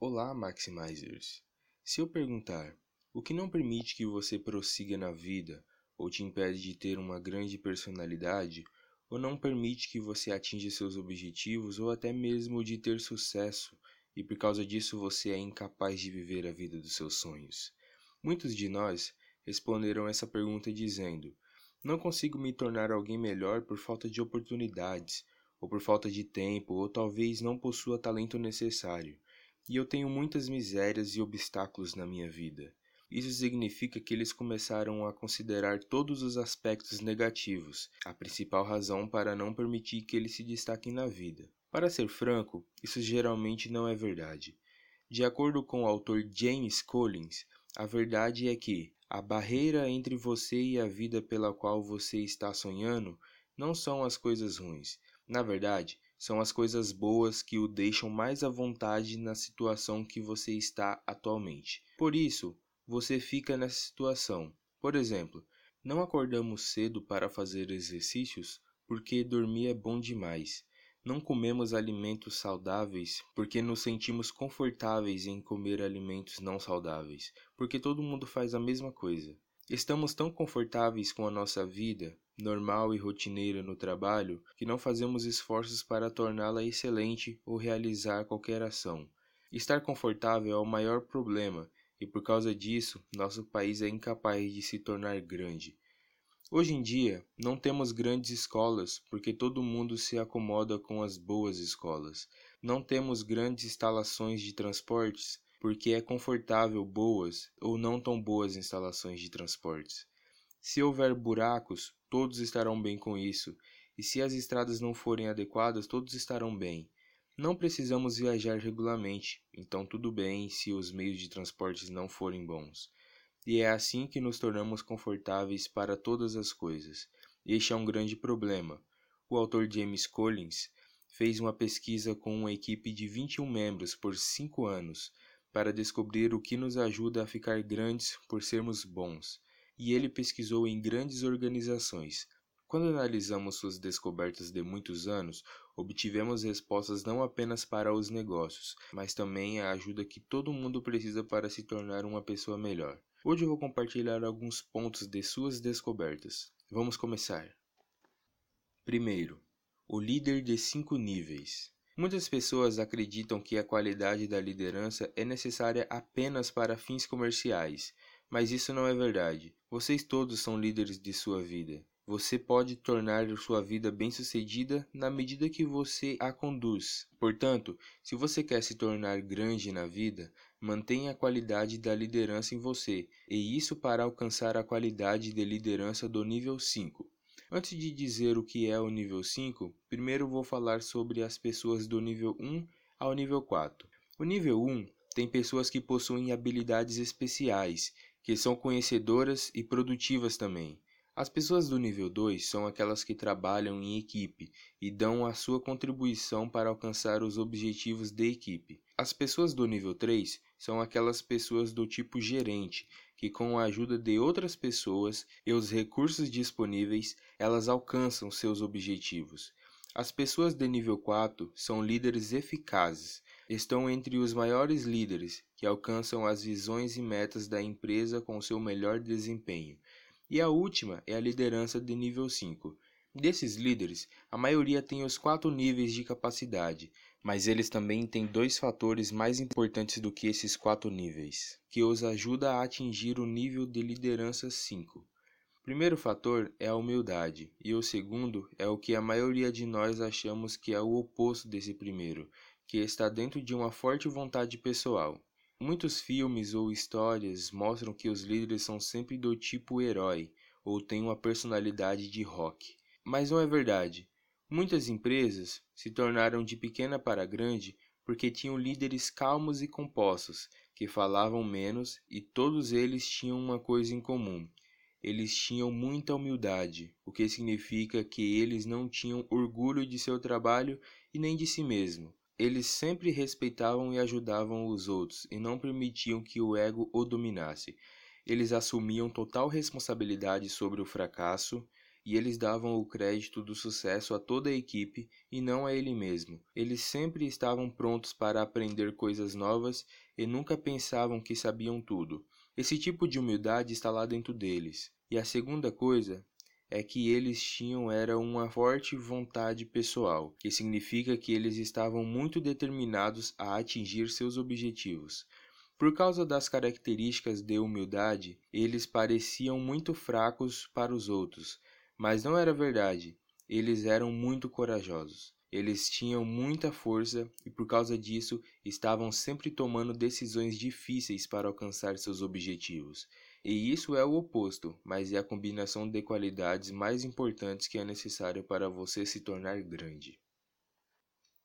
Olá, Maximizers! Se eu perguntar o que não permite que você prossiga na vida ou te impede de ter uma grande personalidade, ou não permite que você atinja seus objetivos ou até mesmo de ter sucesso, e por causa disso você é incapaz de viver a vida dos seus sonhos? Muitos de nós responderam essa pergunta dizendo: Não consigo me tornar alguém melhor por falta de oportunidades, ou por falta de tempo, ou talvez não possua talento necessário. E eu tenho muitas misérias e obstáculos na minha vida. Isso significa que eles começaram a considerar todos os aspectos negativos, a principal razão para não permitir que eles se destaquem na vida. Para ser franco, isso geralmente não é verdade. De acordo com o autor James Collins, a verdade é que a barreira entre você e a vida pela qual você está sonhando não são as coisas ruins. Na verdade, são as coisas boas que o deixam mais à vontade na situação que você está atualmente. Por isso, você fica nessa situação. Por exemplo, não acordamos cedo para fazer exercícios porque dormir é bom demais. Não comemos alimentos saudáveis porque nos sentimos confortáveis em comer alimentos não saudáveis, porque todo mundo faz a mesma coisa. Estamos tão confortáveis com a nossa vida, normal e rotineira no trabalho, que não fazemos esforços para torná-la excelente ou realizar qualquer ação. Estar confortável é o maior problema e por causa disso, nosso país é incapaz de se tornar grande. Hoje em dia, não temos grandes escolas porque todo mundo se acomoda com as boas escolas. Não temos grandes instalações de transportes porque é confortável boas ou não tão boas instalações de transportes. Se houver buracos, todos estarão bem com isso, e se as estradas não forem adequadas, todos estarão bem. Não precisamos viajar regularmente, então tudo bem se os meios de transportes não forem bons. E é assim que nos tornamos confortáveis para todas as coisas. Este é um grande problema. O autor James Collins fez uma pesquisa com uma equipe de 21 membros por 5 anos para descobrir o que nos ajuda a ficar grandes por sermos bons. E ele pesquisou em grandes organizações, quando analisamos suas descobertas de muitos anos, obtivemos respostas não apenas para os negócios, mas também a ajuda que todo mundo precisa para se tornar uma pessoa melhor. Hoje eu vou compartilhar alguns pontos de suas descobertas. Vamos começar. Primeiro, o líder de cinco níveis. Muitas pessoas acreditam que a qualidade da liderança é necessária apenas para fins comerciais, mas isso não é verdade. Vocês todos são líderes de sua vida. Você pode tornar sua vida bem-sucedida na medida que você a conduz. Portanto, se você quer se tornar grande na vida, mantenha a qualidade da liderança em você, e isso para alcançar a qualidade de liderança do nível 5. Antes de dizer o que é o nível 5, primeiro vou falar sobre as pessoas do nível 1 ao nível 4. O nível 1 tem pessoas que possuem habilidades especiais, que são conhecedoras e produtivas também. As pessoas do nível 2 são aquelas que trabalham em equipe e dão a sua contribuição para alcançar os objetivos da equipe. As pessoas do nível 3 são aquelas pessoas do tipo gerente, que com a ajuda de outras pessoas e os recursos disponíveis, elas alcançam seus objetivos. As pessoas de nível 4 são líderes eficazes, estão entre os maiores líderes que alcançam as visões e metas da empresa com seu melhor desempenho. E a última é a liderança de nível 5. Desses líderes, a maioria tem os quatro níveis de capacidade, mas eles também têm dois fatores mais importantes do que esses quatro níveis, que os ajuda a atingir o nível de liderança 5. O primeiro fator é a humildade, e o segundo é o que a maioria de nós achamos que é o oposto desse primeiro, que está dentro de uma forte vontade pessoal. Muitos filmes ou histórias mostram que os líderes são sempre do tipo herói ou têm uma personalidade de rock. Mas não é verdade. Muitas empresas se tornaram de pequena para grande porque tinham líderes calmos e compostos, que falavam menos e todos eles tinham uma coisa em comum. Eles tinham muita humildade, o que significa que eles não tinham orgulho de seu trabalho e nem de si mesmo. Eles sempre respeitavam e ajudavam os outros e não permitiam que o ego o dominasse. Eles assumiam total responsabilidade sobre o fracasso e eles davam o crédito do sucesso a toda a equipe e não a ele mesmo. Eles sempre estavam prontos para aprender coisas novas e nunca pensavam que sabiam tudo. Esse tipo de humildade está lá dentro deles. E a segunda coisa é que eles tinham era uma forte vontade pessoal, que significa que eles estavam muito determinados a atingir seus objetivos. Por causa das características de humildade, eles pareciam muito fracos para os outros, mas não era verdade. Eles eram muito corajosos. Eles tinham muita força e por causa disso estavam sempre tomando decisões difíceis para alcançar seus objetivos. E isso é o oposto, mas é a combinação de qualidades mais importantes que é necessária para você se tornar grande.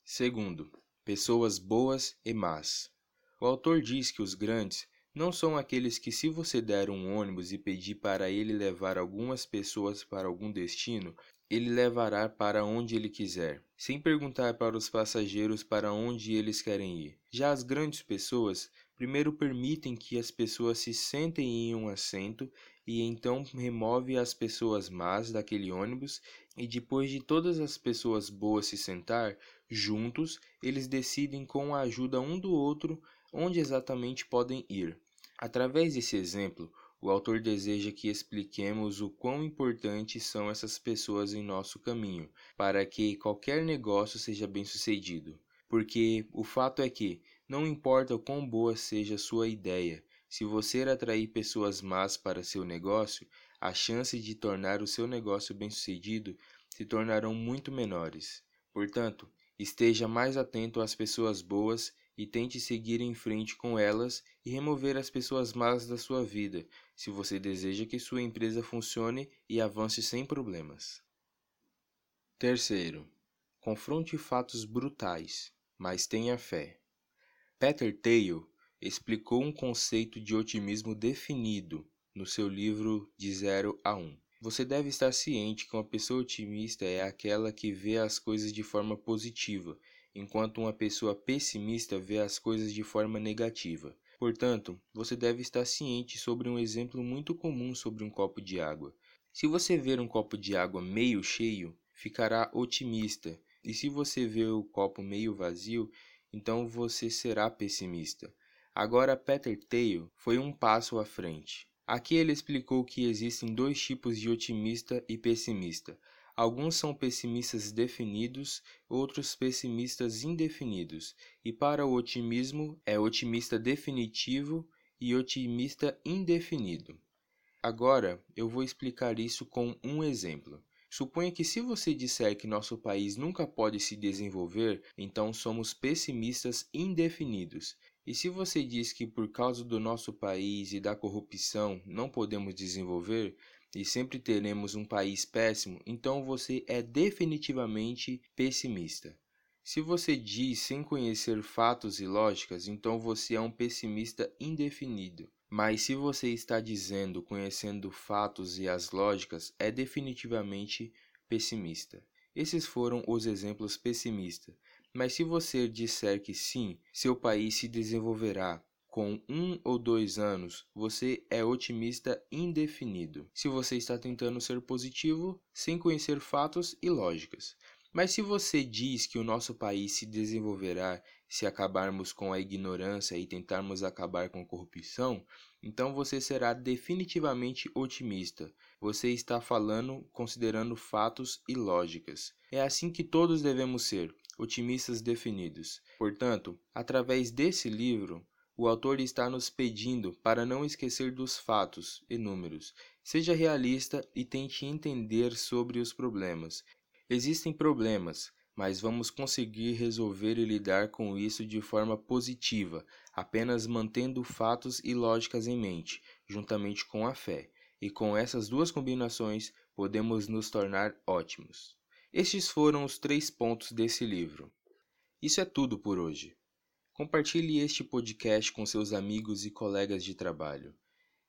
Segundo, pessoas boas e más. O autor diz que os grandes não são aqueles que, se você der um ônibus e pedir para ele levar algumas pessoas para algum destino, ele levará para onde ele quiser, sem perguntar para os passageiros para onde eles querem ir. Já as grandes pessoas Primeiro permitem que as pessoas se sentem em um assento e então remove as pessoas más daquele ônibus e depois de todas as pessoas boas se sentar juntos, eles decidem com a ajuda um do outro onde exatamente podem ir. Através desse exemplo, o autor deseja que expliquemos o quão importantes são essas pessoas em nosso caminho, para que qualquer negócio seja bem-sucedido. Porque o fato é que não importa o quão boa seja sua ideia, se você atrair pessoas más para seu negócio, as chances de tornar o seu negócio bem-sucedido se tornarão muito menores. Portanto, esteja mais atento às pessoas boas e tente seguir em frente com elas e remover as pessoas más da sua vida, se você deseja que sua empresa funcione e avance sem problemas. Terceiro, confronte fatos brutais, mas tenha fé. Peter Thiel explicou um conceito de otimismo definido no seu livro De Zero a Um. Você deve estar ciente que uma pessoa otimista é aquela que vê as coisas de forma positiva, enquanto uma pessoa pessimista vê as coisas de forma negativa. Portanto, você deve estar ciente sobre um exemplo muito comum sobre um copo de água. Se você ver um copo de água meio cheio, ficará otimista, e se você ver o copo meio vazio, então você será pessimista. Agora Peter Thiel foi um passo à frente. Aqui ele explicou que existem dois tipos de otimista e pessimista. Alguns são pessimistas definidos, outros pessimistas indefinidos. E para o otimismo é otimista definitivo e otimista indefinido. Agora eu vou explicar isso com um exemplo. Suponha que se você disser que nosso país nunca pode se desenvolver, então somos pessimistas indefinidos. E se você diz que por causa do nosso país e da corrupção não podemos desenvolver e sempre teremos um país péssimo, então você é definitivamente pessimista. Se você diz sem conhecer fatos e lógicas, então você é um pessimista indefinido. Mas se você está dizendo, conhecendo fatos e as lógicas, é definitivamente pessimista. Esses foram os exemplos pessimistas. Mas se você disser que sim, seu país se desenvolverá com um ou dois anos, você é otimista indefinido. Se você está tentando ser positivo sem conhecer fatos e lógicas. Mas se você diz que o nosso país se desenvolverá se acabarmos com a ignorância e tentarmos acabar com a corrupção, então você será definitivamente otimista. Você está falando considerando fatos e lógicas. É assim que todos devemos ser, otimistas definidos. Portanto, através desse livro, o autor está nos pedindo para não esquecer dos fatos e números. Seja realista e tente entender sobre os problemas. Existem problemas, mas vamos conseguir resolver e lidar com isso de forma positiva, apenas mantendo fatos e lógicas em mente, juntamente com a fé. E com essas duas combinações, podemos nos tornar ótimos. Estes foram os três pontos desse livro. Isso é tudo por hoje. Compartilhe este podcast com seus amigos e colegas de trabalho.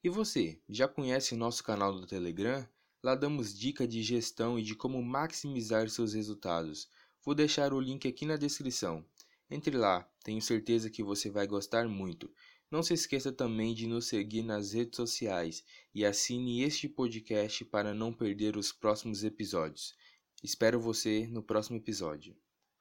E você, já conhece nosso canal do Telegram? Lá damos dica de gestão e de como maximizar seus resultados Vou deixar o link aqui na descrição. Entre lá, tenho certeza que você vai gostar muito. Não se esqueça também de nos seguir nas redes sociais e assine este podcast para não perder os próximos episódios. Espero você no próximo episódio.